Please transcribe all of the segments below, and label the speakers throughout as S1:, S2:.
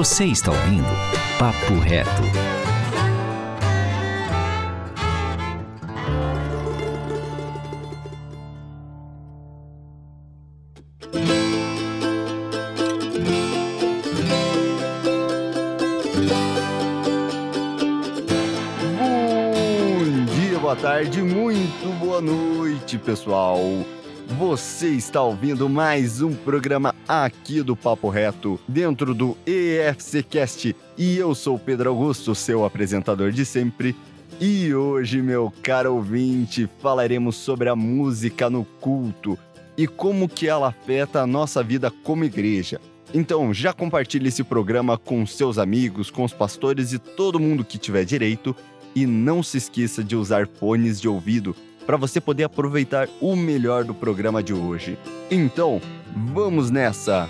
S1: Você está ouvindo Papo Reto.
S2: Bom dia, boa tarde, muito boa noite, pessoal. Você está ouvindo mais um programa aqui do Papo Reto, dentro do EFCcast, e eu sou Pedro Augusto, seu apresentador de sempre. E hoje, meu caro ouvinte, falaremos sobre a música no culto e como que ela afeta a nossa vida como igreja. Então, já compartilhe esse programa com seus amigos, com os pastores e todo mundo que tiver direito. E não se esqueça de usar fones de ouvido para você poder aproveitar o melhor do programa de hoje. Então, vamos nessa!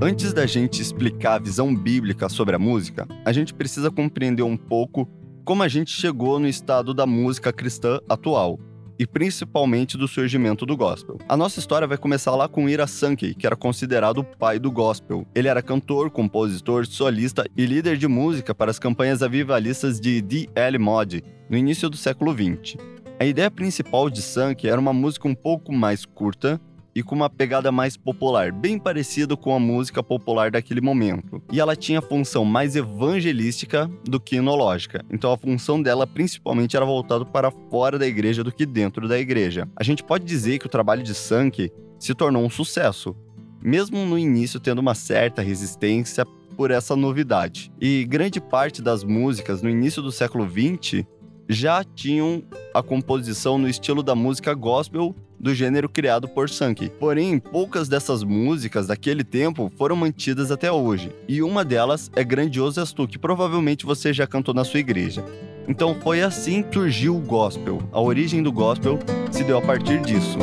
S2: Antes da gente explicar a visão bíblica sobre a música, a gente precisa compreender um pouco como a gente chegou no estado da música cristã atual e principalmente do surgimento do gospel. A nossa história vai começar lá com Ira Sankey, que era considerado o pai do gospel. Ele era cantor, compositor, solista e líder de música para as campanhas avivalistas de D.L. Moody no início do século XX. A ideia principal de Sankey era uma música um pouco mais curta, e com uma pegada mais popular, bem parecido com a música popular daquele momento. E ela tinha função mais evangelística do que inológica. Então a função dela principalmente era voltada para fora da igreja do que dentro da igreja. A gente pode dizer que o trabalho de Sankey se tornou um sucesso, mesmo no início tendo uma certa resistência por essa novidade. E grande parte das músicas no início do século XX já tinham a composição no estilo da música gospel do gênero criado por Sankey. Porém, poucas dessas músicas daquele tempo foram mantidas até hoje, e uma delas é Grandioso És Tu, que provavelmente você já cantou na sua igreja. Então foi assim que surgiu o gospel. A origem do gospel se deu a partir disso.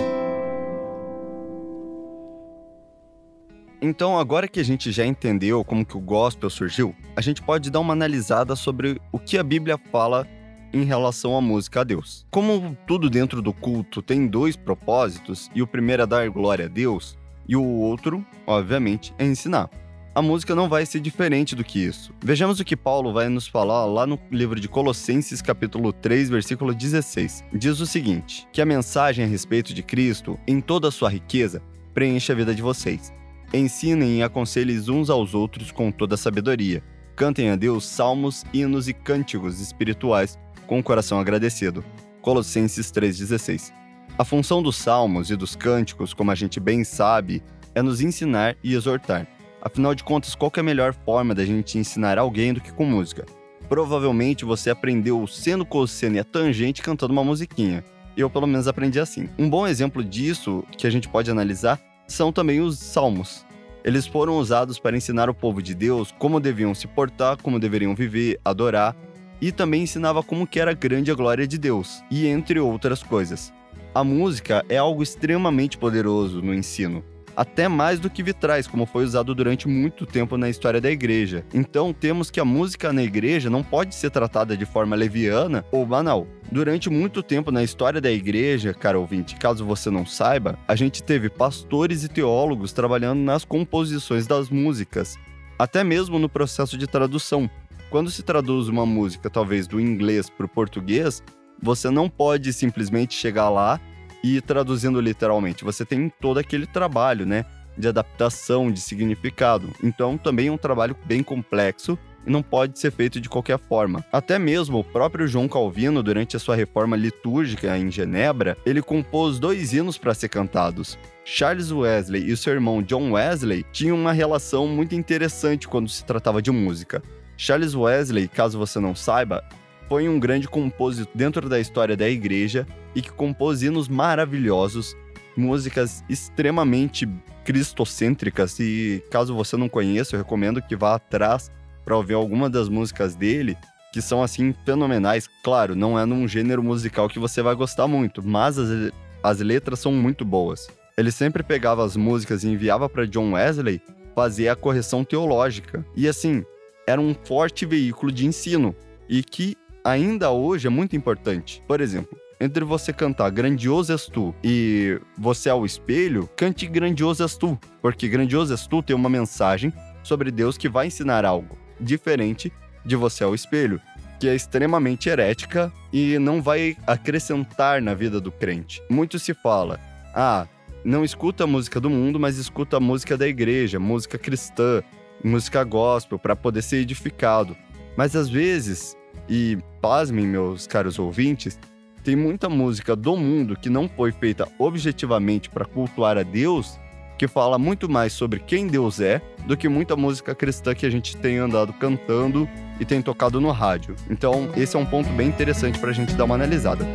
S2: Então, agora que a gente já entendeu como que o gospel surgiu, a gente pode dar uma analisada sobre o que a Bíblia fala em relação à música a Deus. Como tudo dentro do culto tem dois propósitos, e o primeiro é dar glória a Deus, e o outro, obviamente, é ensinar. A música não vai ser diferente do que isso. Vejamos o que Paulo vai nos falar lá no livro de Colossenses, capítulo 3, versículo 16. Diz o seguinte: que a mensagem a respeito de Cristo, em toda a sua riqueza, preenche a vida de vocês. Ensinem e aconselhem uns aos outros com toda a sabedoria. Cantem a Deus salmos, hinos e cânticos espirituais com o coração agradecido. Colossenses 3,16. A função dos salmos e dos cânticos, como a gente bem sabe, é nos ensinar e exortar. Afinal de contas, qual é a melhor forma da gente ensinar alguém do que com música? Provavelmente você aprendeu o seno, cosseno e a tangente cantando uma musiquinha. Eu, pelo menos, aprendi assim. Um bom exemplo disso que a gente pode analisar são também os salmos. Eles foram usados para ensinar o povo de Deus como deviam se portar, como deveriam viver, adorar e também ensinava como que era grande a glória de Deus, e entre outras coisas. A música é algo extremamente poderoso no ensino, até mais do que vitrais, como foi usado durante muito tempo na história da igreja. Então, temos que a música na igreja não pode ser tratada de forma leviana ou banal. Durante muito tempo na história da igreja, cara ouvinte, caso você não saiba, a gente teve pastores e teólogos trabalhando nas composições das músicas, até mesmo no processo de tradução. Quando se traduz uma música, talvez do inglês para o português, você não pode simplesmente chegar lá e ir traduzindo literalmente. Você tem todo aquele trabalho, né? De adaptação, de significado. Então, também é um trabalho bem complexo e não pode ser feito de qualquer forma. Até mesmo o próprio João Calvino, durante a sua reforma litúrgica em Genebra, ele compôs dois hinos para ser cantados. Charles Wesley e seu irmão John Wesley tinham uma relação muito interessante quando se tratava de música. Charles Wesley, caso você não saiba, foi um grande compositor dentro da história da igreja e que compôs hinos maravilhosos, músicas extremamente cristocêntricas e caso você não conheça, eu recomendo que vá atrás para ouvir alguma das músicas dele, que são assim fenomenais. Claro, não é num gênero musical que você vai gostar muito, mas as, as letras são muito boas. Ele sempre pegava as músicas e enviava para John Wesley fazer a correção teológica. E assim, era um forte veículo de ensino e que ainda hoje é muito importante. Por exemplo, entre você cantar Grandioso és tu e Você é o espelho, cante Grandioso és tu, porque Grandioso és tu tem uma mensagem sobre Deus que vai ensinar algo diferente de Você é o espelho, que é extremamente herética e não vai acrescentar na vida do crente. Muito se fala: "Ah, não escuta a música do mundo, mas escuta a música da igreja, música cristã, música gospel para poder ser edificado". Mas às vezes, e pasmem meus caros ouvintes, tem muita música do mundo que não foi feita objetivamente para cultuar a Deus, que fala muito mais sobre quem Deus é do que muita música cristã que a gente tem andado cantando e tem tocado no rádio. Então, esse é um ponto bem interessante para a gente dar uma analisada.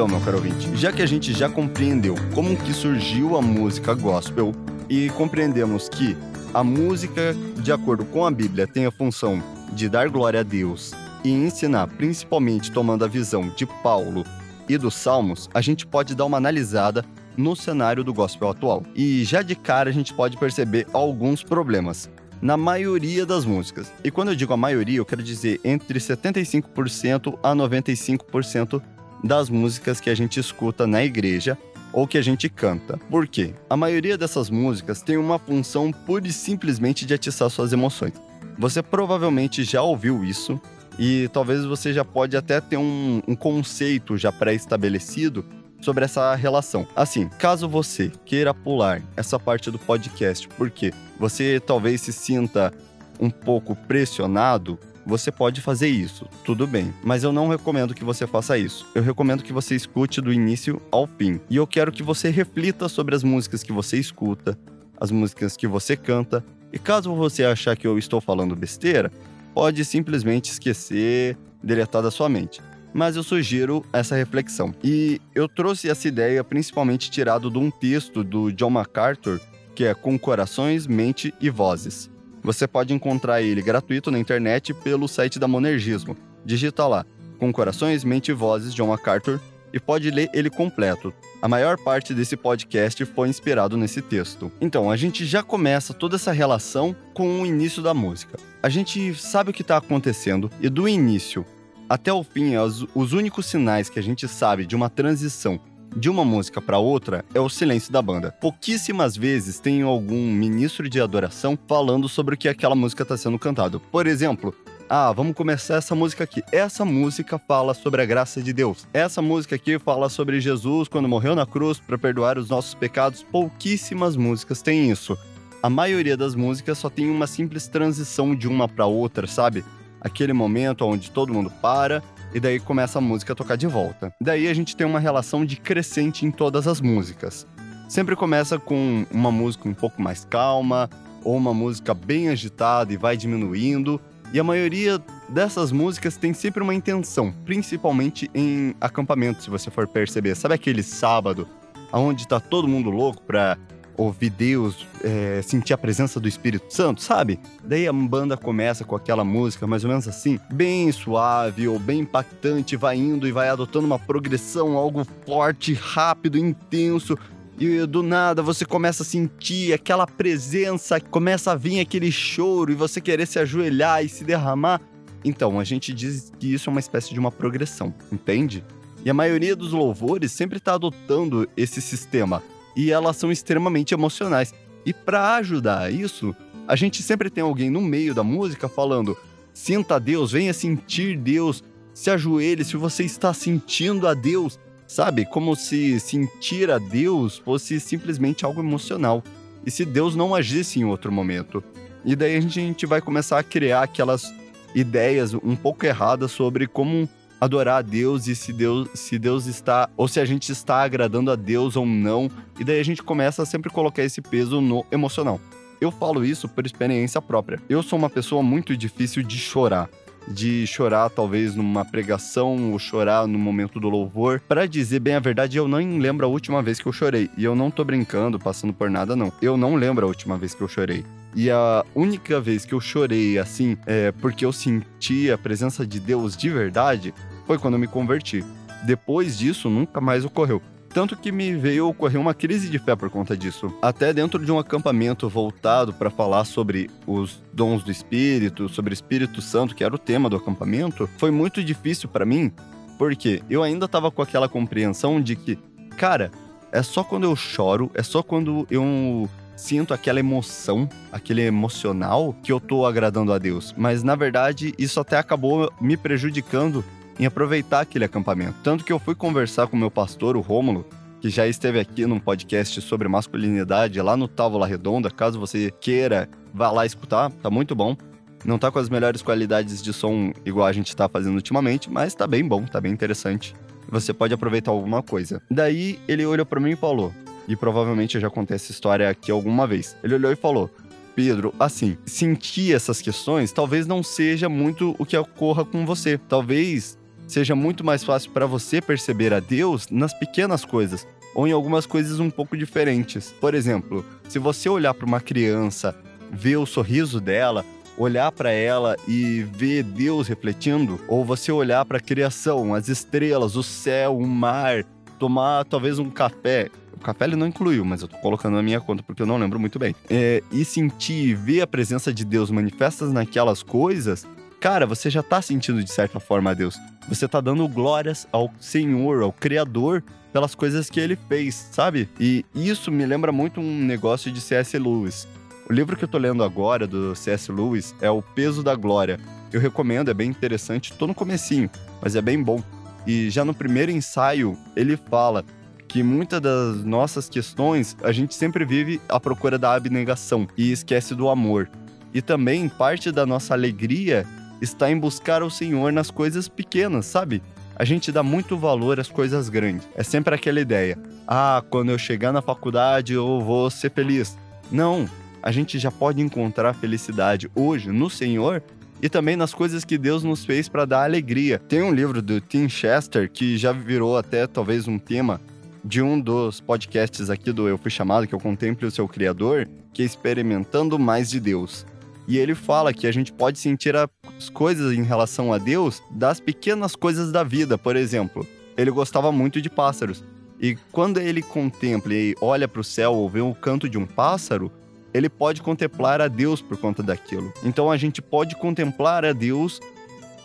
S2: Então, meu caro ouvinte, já que a gente já compreendeu como que surgiu a música gospel e compreendemos que a música, de acordo com a Bíblia, tem a função de dar glória a Deus e ensinar, principalmente tomando a visão de Paulo e dos Salmos, a gente pode dar uma analisada no cenário do gospel atual. E já de cara a gente pode perceber alguns problemas na maioria das músicas. E quando eu digo a maioria, eu quero dizer entre 75% a 95% das músicas que a gente escuta na igreja ou que a gente canta. Por quê? A maioria dessas músicas tem uma função pura e simplesmente de atiçar suas emoções. Você provavelmente já ouviu isso e talvez você já pode até ter um, um conceito já pré-estabelecido sobre essa relação. Assim, caso você queira pular essa parte do podcast porque você talvez se sinta um pouco pressionado você pode fazer isso, tudo bem, mas eu não recomendo que você faça isso. Eu recomendo que você escute do início ao fim. E eu quero que você reflita sobre as músicas que você escuta, as músicas que você canta. E caso você achar que eu estou falando besteira, pode simplesmente esquecer, deletar da sua mente. Mas eu sugiro essa reflexão. E eu trouxe essa ideia principalmente tirado de um texto do John MacArthur, que é Com Corações, Mente e Vozes. Você pode encontrar ele gratuito na internet pelo site da Monergismo. Digita lá, com corações, mente e vozes, John MacArthur, e pode ler ele completo. A maior parte desse podcast foi inspirado nesse texto. Então, a gente já começa toda essa relação com o início da música. A gente sabe o que está acontecendo e do início até o fim, os únicos sinais que a gente sabe de uma transição de uma música para outra é o silêncio da banda. Pouquíssimas vezes tem algum ministro de adoração falando sobre o que aquela música está sendo cantada. Por exemplo, ah, vamos começar essa música aqui. Essa música fala sobre a graça de Deus. Essa música aqui fala sobre Jesus quando morreu na cruz para perdoar os nossos pecados. Pouquíssimas músicas têm isso. A maioria das músicas só tem uma simples transição de uma para outra, sabe? Aquele momento onde todo mundo para e daí começa a música a tocar de volta. Daí a gente tem uma relação de crescente em todas as músicas. Sempre começa com uma música um pouco mais calma, ou uma música bem agitada e vai diminuindo. E a maioria dessas músicas tem sempre uma intenção, principalmente em acampamento, se você for perceber. Sabe aquele sábado onde tá todo mundo louco pra ouvir Deus, é, sentir a presença do Espírito Santo, sabe? Daí a banda começa com aquela música mais ou menos assim, bem suave ou bem impactante, vai indo e vai adotando uma progressão, algo forte, rápido, intenso. E do nada você começa a sentir aquela presença, começa a vir aquele choro e você querer se ajoelhar e se derramar. Então, a gente diz que isso é uma espécie de uma progressão, entende? E a maioria dos louvores sempre está adotando esse sistema e elas são extremamente emocionais. E para ajudar isso, a gente sempre tem alguém no meio da música falando: sinta Deus, venha sentir Deus, se ajoelhe se você está sentindo a Deus. Sabe? Como se sentir a Deus fosse simplesmente algo emocional. E se Deus não agisse em outro momento. E daí a gente vai começar a criar aquelas ideias um pouco erradas sobre como adorar a Deus e se Deus, se Deus está, ou se a gente está agradando a Deus ou não. E daí a gente começa a sempre colocar esse peso no emocional. Eu falo isso por experiência própria. Eu sou uma pessoa muito difícil de chorar de chorar talvez numa pregação ou chorar no momento do louvor. Para dizer bem a verdade, eu não lembro a última vez que eu chorei. E eu não tô brincando, passando por nada não. Eu não lembro a última vez que eu chorei. E a única vez que eu chorei assim, é porque eu senti a presença de Deus de verdade, foi quando eu me converti. Depois disso, nunca mais ocorreu. Tanto que me veio ocorrer uma crise de fé por conta disso. Até dentro de um acampamento voltado para falar sobre os dons do Espírito, sobre o Espírito Santo, que era o tema do acampamento, foi muito difícil para mim, porque eu ainda tava com aquela compreensão de que, cara, é só quando eu choro, é só quando eu sinto aquela emoção, aquele emocional, que eu tô agradando a Deus. Mas na verdade, isso até acabou me prejudicando em aproveitar aquele acampamento. Tanto que eu fui conversar com meu pastor, o Rômulo, que já esteve aqui num podcast sobre masculinidade lá no Távola Redonda. Caso você queira, vá lá escutar, tá muito bom. Não tá com as melhores qualidades de som igual a gente tá fazendo ultimamente, mas tá bem bom, tá bem interessante. Você pode aproveitar alguma coisa. Daí ele olhou para mim e falou: e provavelmente eu já contei essa história aqui alguma vez. Ele olhou e falou: Pedro, assim, sentir essas questões talvez não seja muito o que ocorra com você. Talvez seja muito mais fácil para você perceber a Deus nas pequenas coisas ou em algumas coisas um pouco diferentes. Por exemplo, se você olhar para uma criança, ver o sorriso dela, olhar para ela e ver Deus refletindo, ou você olhar para a criação, as estrelas, o céu, o mar, tomar talvez um café o café ele não incluiu, mas eu tô colocando na minha conta porque eu não lembro muito bem. É, e sentir, ver a presença de Deus manifestas naquelas coisas, cara, você já tá sentindo de certa forma a Deus. Você tá dando glórias ao Senhor, ao Criador, pelas coisas que ele fez, sabe? E isso me lembra muito um negócio de C.S. Lewis. O livro que eu tô lendo agora do C.S. Lewis é O Peso da Glória. Eu recomendo, é bem interessante, tô no comecinho, mas é bem bom. E já no primeiro ensaio, ele fala que muitas das nossas questões a gente sempre vive à procura da abnegação e esquece do amor. E também parte da nossa alegria está em buscar o Senhor nas coisas pequenas, sabe? A gente dá muito valor às coisas grandes. É sempre aquela ideia: ah, quando eu chegar na faculdade eu vou ser feliz. Não, a gente já pode encontrar felicidade hoje no Senhor e também nas coisas que Deus nos fez para dar alegria. Tem um livro do Tim Chester que já virou até talvez um tema de um dos podcasts aqui do Eu Fui Chamado, que eu contemple o seu Criador, que é Experimentando Mais de Deus. E ele fala que a gente pode sentir as coisas em relação a Deus das pequenas coisas da vida. Por exemplo, ele gostava muito de pássaros. E quando ele contempla e olha para o céu ou vê o canto de um pássaro, ele pode contemplar a Deus por conta daquilo. Então a gente pode contemplar a Deus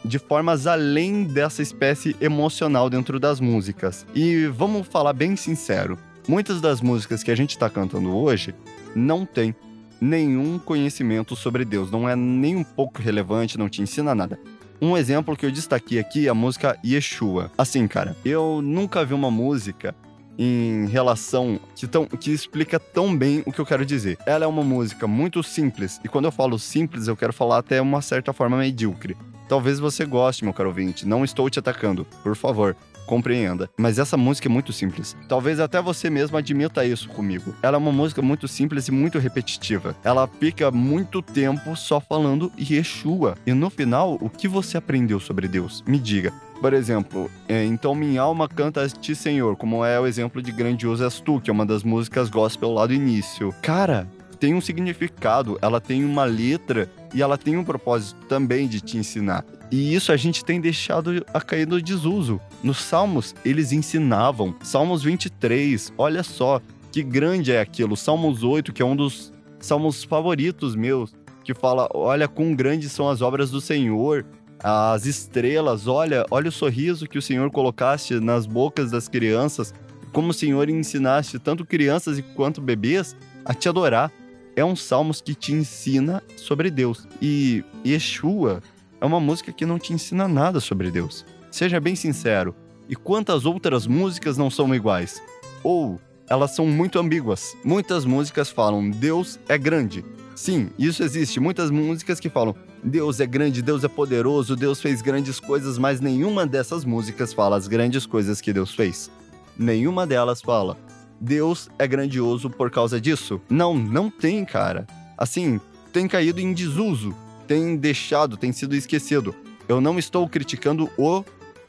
S2: de formas além dessa espécie emocional dentro das músicas. E vamos falar bem sincero, muitas das músicas que a gente está cantando hoje não tem nenhum conhecimento sobre Deus, não é nem um pouco relevante, não te ensina nada. Um exemplo que eu destaquei aqui é a música Yeshua. Assim, cara, eu nunca vi uma música em relação que, tão, que explica tão bem o que eu quero dizer. Ela é uma música muito simples, e quando eu falo simples, eu quero falar até uma certa forma medíocre. Talvez você goste, meu caro ouvinte. Não estou te atacando. Por favor, compreenda. Mas essa música é muito simples. Talvez até você mesmo admita isso comigo. Ela é uma música muito simples e muito repetitiva. Ela fica muito tempo só falando Yeshua. E no final, o que você aprendeu sobre Deus? Me diga. Por exemplo, é, então minha alma canta a ti, Senhor, como é o exemplo de Grandioso és tu, que é uma das músicas gospel lá do início. Cara, tem um significado, ela tem uma letra e ela tem um propósito também de te ensinar. E isso a gente tem deixado a cair no desuso. Nos Salmos, eles ensinavam. Salmos 23, olha só que grande é aquilo. Salmos 8, que é um dos salmos favoritos meus, que fala: Olha, quão grandes são as obras do Senhor, as estrelas, olha, olha o sorriso que o Senhor colocaste nas bocas das crianças, como o Senhor ensinaste tanto crianças quanto bebês a te adorar é um salmos que te ensina sobre Deus. E Yeshua é uma música que não te ensina nada sobre Deus. Seja bem sincero. E quantas outras músicas não são iguais? Ou elas são muito ambíguas. Muitas músicas falam Deus é grande. Sim, isso existe. Muitas músicas que falam Deus é grande, Deus é poderoso, Deus fez grandes coisas, mas nenhuma dessas músicas fala as grandes coisas que Deus fez. Nenhuma delas fala Deus é grandioso por causa disso? Não, não tem, cara. Assim, tem caído em desuso, tem deixado, tem sido esquecido. Eu não estou criticando o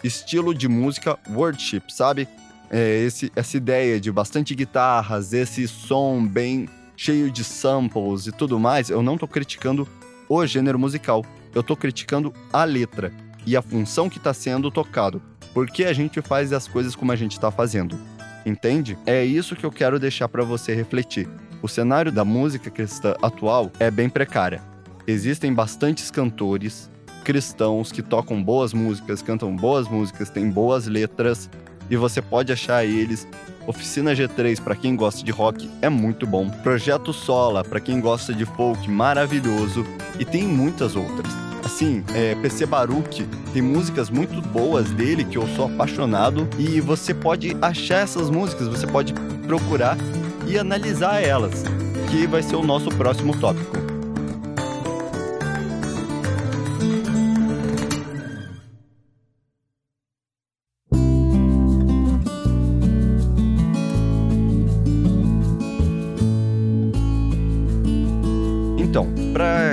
S2: estilo de música worship, sabe? É esse, essa ideia de bastante guitarras, esse som bem cheio de samples e tudo mais, eu não estou criticando o gênero musical. Eu estou criticando a letra e a função que está sendo tocado. Por que a gente faz as coisas como a gente está fazendo? entende? É isso que eu quero deixar para você refletir. O cenário da música cristã atual é bem precária. Existem bastantes cantores cristãos que tocam boas músicas, cantam boas músicas, têm boas letras e você pode achar eles. Oficina G3 para quem gosta de rock é muito bom. Projeto Sola para quem gosta de folk maravilhoso e tem muitas outras. Assim, é, PC Baruch tem músicas muito boas dele que eu sou apaixonado e você pode achar essas músicas, você pode procurar e analisar elas, que vai ser o nosso próximo tópico.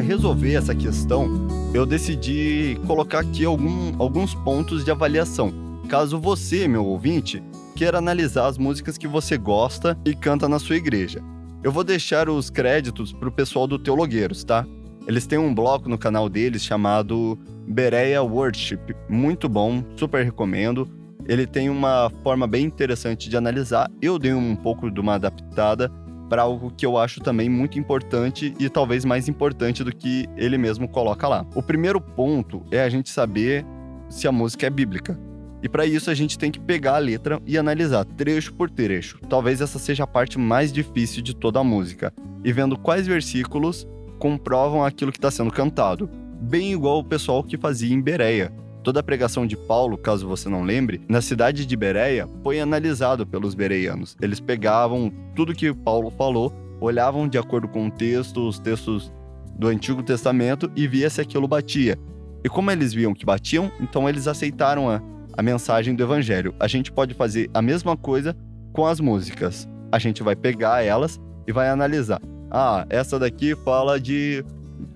S2: Resolver essa questão, eu decidi colocar aqui algum, alguns pontos de avaliação. Caso você, meu ouvinte, queira analisar as músicas que você gosta e canta na sua igreja. Eu vou deixar os créditos para o pessoal do Teologueiros, tá? Eles têm um bloco no canal deles chamado Bereia Worship. Muito bom, super recomendo. Ele tem uma forma bem interessante de analisar. Eu dei um pouco de uma adaptada para algo que eu acho também muito importante e talvez mais importante do que ele mesmo coloca lá. O primeiro ponto é a gente saber se a música é bíblica. E para isso a gente tem que pegar a letra e analisar trecho por trecho. Talvez essa seja a parte mais difícil de toda a música. E vendo quais versículos comprovam aquilo que está sendo cantado. Bem igual o pessoal que fazia em Bereia. Toda a pregação de Paulo, caso você não lembre, na cidade de Bereia foi analisado pelos bereianos. Eles pegavam tudo que Paulo falou, olhavam de acordo com o texto, os textos do Antigo Testamento e via se aquilo batia. E como eles viam que batiam, então eles aceitaram a, a mensagem do Evangelho. A gente pode fazer a mesma coisa com as músicas. A gente vai pegar elas e vai analisar. Ah, essa daqui fala de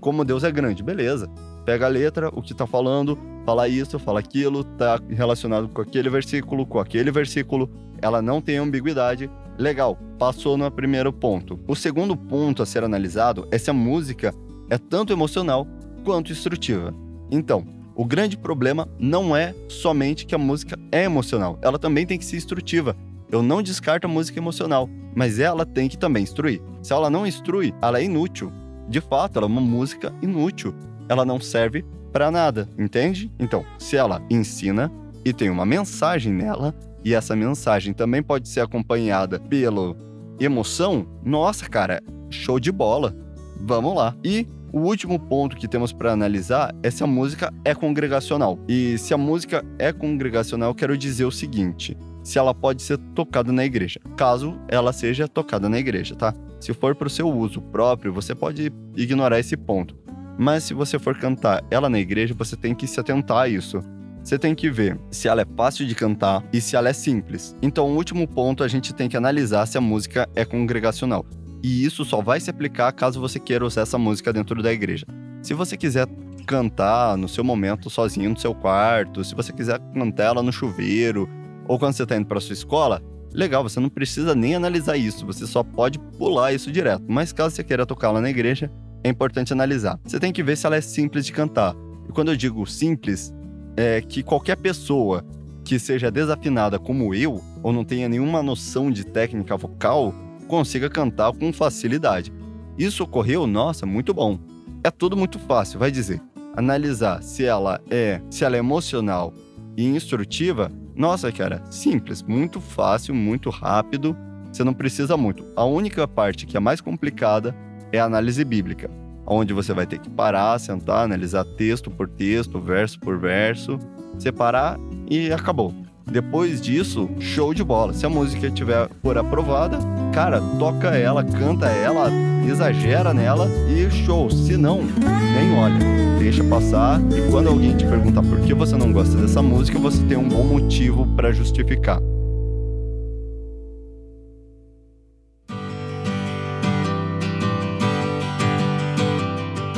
S2: como Deus é grande. Beleza. Pega a letra, o que tá falando, fala isso, fala aquilo, tá relacionado com aquele versículo, com aquele versículo. Ela não tem ambiguidade. Legal, passou no primeiro ponto. O segundo ponto a ser analisado é se a música é tanto emocional quanto instrutiva. Então, o grande problema não é somente que a música é emocional, ela também tem que ser instrutiva. Eu não descarto a música emocional, mas ela tem que também instruir. Se ela não instrui, ela é inútil. De fato, ela é uma música inútil ela não serve para nada, entende? Então, se ela ensina e tem uma mensagem nela, e essa mensagem também pode ser acompanhada pela emoção, nossa, cara, show de bola. Vamos lá. E o último ponto que temos para analisar é se a música é congregacional. E se a música é congregacional, quero dizer o seguinte: se ela pode ser tocada na igreja, caso ela seja tocada na igreja, tá? Se for para o seu uso próprio, você pode ignorar esse ponto. Mas se você for cantar ela na igreja, você tem que se atentar a isso. Você tem que ver se ela é fácil de cantar e se ela é simples. Então, o último ponto a gente tem que analisar se a música é congregacional. E isso só vai se aplicar caso você queira usar essa música dentro da igreja. Se você quiser cantar no seu momento sozinho no seu quarto, se você quiser cantar ela no chuveiro ou quando você está indo para sua escola, legal, você não precisa nem analisar isso, você só pode pular isso direto. Mas caso você queira tocar lá na igreja, é importante analisar. Você tem que ver se ela é simples de cantar. E quando eu digo simples, é que qualquer pessoa que seja desafinada como eu, ou não tenha nenhuma noção de técnica vocal, consiga cantar com facilidade. Isso ocorreu, nossa, muito bom. É tudo muito fácil, vai dizer. Analisar se ela é, se ela é emocional e instrutiva, nossa, cara, simples, muito fácil, muito rápido. Você não precisa muito. A única parte que é mais complicada é a análise bíblica, onde você vai ter que parar, sentar, analisar texto por texto, verso por verso, separar e acabou. Depois disso, show de bola. Se a música tiver for aprovada, cara, toca ela, canta ela, exagera nela e show. Se não, nem olha. Deixa passar e quando alguém te perguntar por que você não gosta dessa música, você tem um bom motivo para justificar.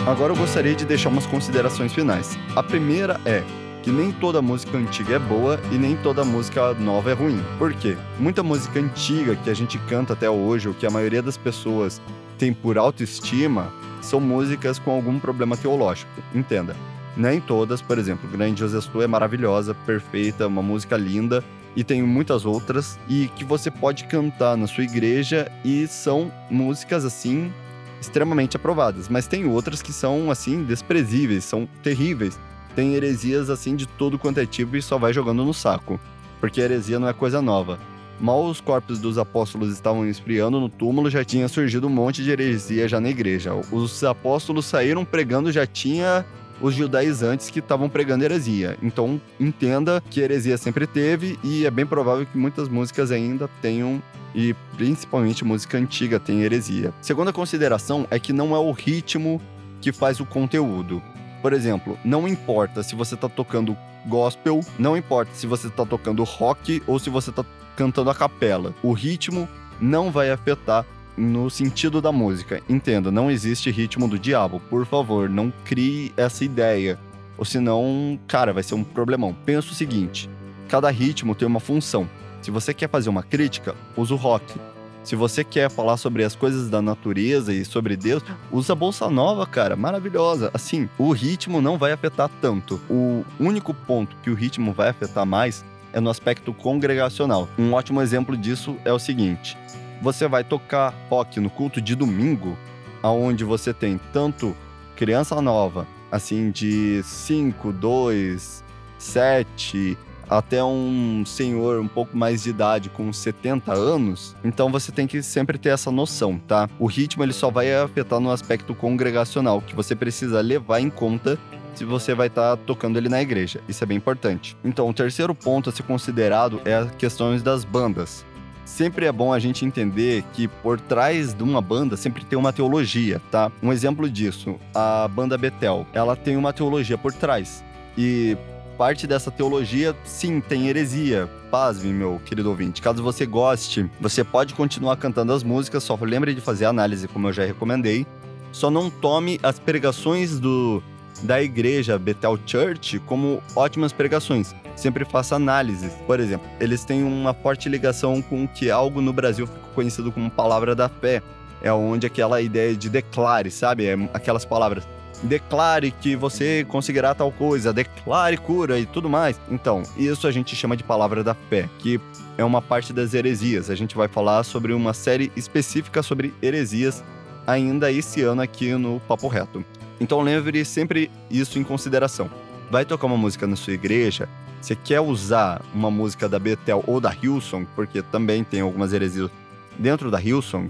S2: Agora eu gostaria de deixar umas considerações finais. A primeira é que nem toda música antiga é boa e nem toda música nova é ruim. Por quê? Muita música antiga que a gente canta até hoje, ou que a maioria das pessoas tem por autoestima, são músicas com algum problema teológico. Entenda. Nem todas, por exemplo, Grande José Stu é maravilhosa, perfeita, uma música linda, e tem muitas outras e que você pode cantar na sua igreja e são músicas assim extremamente aprovadas, mas tem outras que são assim desprezíveis, são terríveis. Tem heresias assim de todo quanto é tipo e só vai jogando no saco, porque heresia não é coisa nova. Mal os corpos dos apóstolos estavam esfriando no túmulo, já tinha surgido um monte de heresia já na igreja. Os apóstolos saíram pregando, já tinha os judaizantes que estavam pregando heresia. Então, entenda que heresia sempre teve e é bem provável que muitas músicas ainda tenham e principalmente música antiga tem heresia. Segunda consideração é que não é o ritmo que faz o conteúdo. Por exemplo, não importa se você está tocando gospel, não importa se você está tocando rock ou se você está cantando a capela. O ritmo não vai afetar no sentido da música. Entenda, não existe ritmo do diabo. Por favor, não crie essa ideia. Ou senão, cara, vai ser um problemão. Pensa o seguinte: cada ritmo tem uma função. Se você quer fazer uma crítica, usa o rock. Se você quer falar sobre as coisas da natureza e sobre Deus, usa a bolsa nova, cara, maravilhosa. Assim, o ritmo não vai afetar tanto. O único ponto que o ritmo vai afetar mais é no aspecto congregacional. Um ótimo exemplo disso é o seguinte: você vai tocar rock no culto de domingo, aonde você tem tanto criança nova, assim de 5, 2, 7, até um senhor um pouco mais de idade, com 70 anos, então você tem que sempre ter essa noção, tá? O ritmo ele só vai afetar no aspecto congregacional, que você precisa levar em conta se você vai estar tá tocando ele na igreja. Isso é bem importante. Então, o terceiro ponto a ser considerado é as questões das bandas sempre é bom a gente entender que por trás de uma banda sempre tem uma teologia, tá? Um exemplo disso, a banda Betel, ela tem uma teologia por trás. E parte dessa teologia, sim, tem heresia. Pasme, meu querido ouvinte. Caso você goste, você pode continuar cantando as músicas, só lembre de fazer a análise, como eu já recomendei. Só não tome as pregações do da igreja Bethel Church como ótimas pregações sempre faça análises. Por exemplo, eles têm uma forte ligação com que algo no Brasil ficou conhecido como palavra da fé. É onde aquela ideia de declare, sabe? É aquelas palavras. Declare que você conseguirá tal coisa, declare cura e tudo mais. Então, isso a gente chama de palavra da fé, que é uma parte das heresias. A gente vai falar sobre uma série específica sobre heresias ainda esse ano aqui no Papo Reto. Então lembre sempre isso em consideração. Vai tocar uma música na sua igreja, você quer usar uma música da Bethel ou da Hillsong, porque também tem algumas heresias dentro da Hillsong,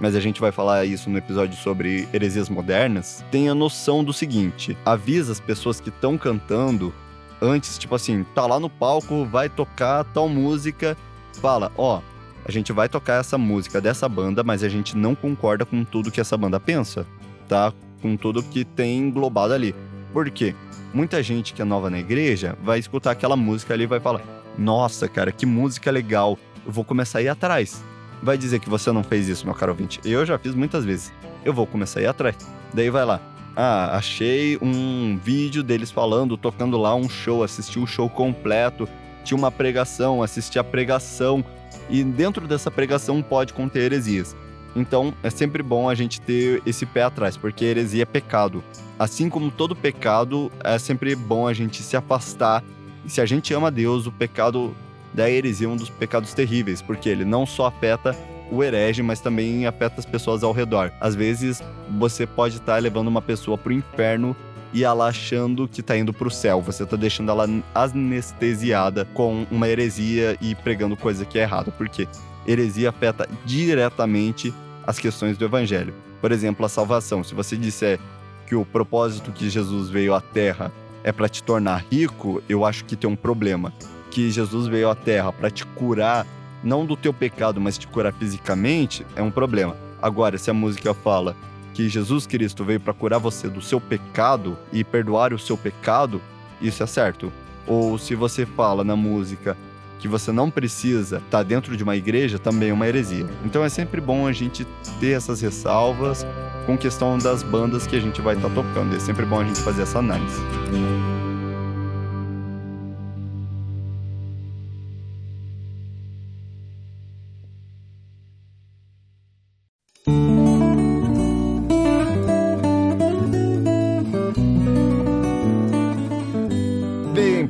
S2: mas a gente vai falar isso no episódio sobre heresias modernas, tenha noção do seguinte: avisa as pessoas que estão cantando antes, tipo assim, tá lá no palco, vai tocar tal música, fala, ó, a gente vai tocar essa música dessa banda, mas a gente não concorda com tudo que essa banda pensa, tá? Com tudo que tem englobado ali. Por quê? muita gente que é nova na igreja vai escutar aquela música ali e vai falar: Nossa, cara, que música legal, eu vou começar a ir atrás. Vai dizer que você não fez isso, meu caro ouvinte. Eu já fiz muitas vezes. Eu vou começar a ir atrás. Daí vai lá. Ah, achei um vídeo deles falando, tocando lá um show, assisti o show completo, tinha uma pregação, assisti a pregação, e dentro dessa pregação pode conter heresias. Então é sempre bom a gente ter esse pé atrás, porque heresia é pecado. Assim como todo pecado, é sempre bom a gente se afastar. E se a gente ama Deus, o pecado da heresia é um dos pecados terríveis, porque ele não só afeta o herege, mas também afeta as pessoas ao redor. Às vezes, você pode estar levando uma pessoa para o inferno e ela achando que está indo para o céu. Você está deixando ela anestesiada com uma heresia e pregando coisa que é errada. Porque heresia afeta diretamente as questões do evangelho. Por exemplo, a salvação. Se você disser que o propósito que Jesus veio à Terra é para te tornar rico, eu acho que tem um problema. Que Jesus veio à Terra para te curar, não do teu pecado, mas te curar fisicamente, é um problema. Agora, se a música fala que Jesus Cristo veio para curar você do seu pecado e perdoar o seu pecado, isso é certo. Ou se você fala na música que você não precisa estar tá dentro de uma igreja também é uma heresia. Então é sempre bom a gente ter essas ressalvas com questão das bandas que a gente vai estar tá tocando. É sempre bom a gente fazer essa análise.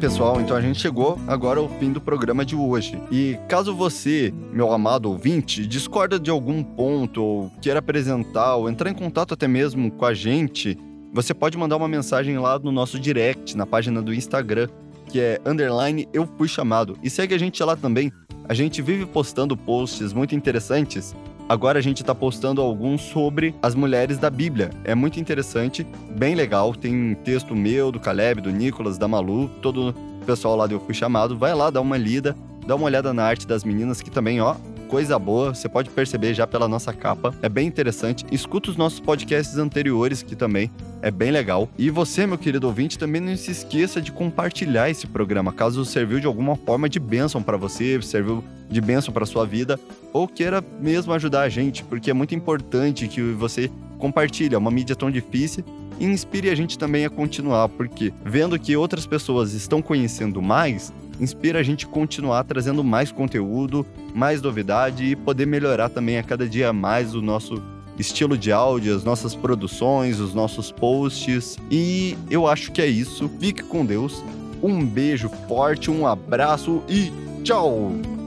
S2: Pessoal, então a gente chegou agora ao fim do programa de hoje. E caso você, meu amado ouvinte, discorda de algum ponto ou queira apresentar ou entrar em contato até mesmo com a gente, você pode mandar uma mensagem lá no nosso direct, na página do Instagram, que é underline eu fui chamado. E segue a gente lá também. A gente vive postando posts muito interessantes Agora a gente está postando alguns sobre as mulheres da Bíblia. É muito interessante, bem legal. Tem texto meu, do Caleb, do Nicolas, da Malu, todo o pessoal lá do Eu Fui Chamado. Vai lá, dá uma lida, dá uma olhada na arte das meninas, que também, ó, coisa boa, você pode perceber já pela nossa capa. É bem interessante. Escuta os nossos podcasts anteriores, que também é bem legal. E você, meu querido ouvinte, também não se esqueça de compartilhar esse programa, caso serviu de alguma forma de bênção para você, serviu de bênção para sua vida, ou queira mesmo ajudar a gente, porque é muito importante que você compartilhe. É uma mídia tão difícil e inspire a gente também a continuar, porque vendo que outras pessoas estão conhecendo mais, inspira a gente a continuar trazendo mais conteúdo, mais novidade e poder melhorar também a cada dia mais o nosso estilo de áudio, as nossas produções, os nossos posts. E eu acho que é isso. Fique com Deus. Um beijo forte, um abraço e tchau!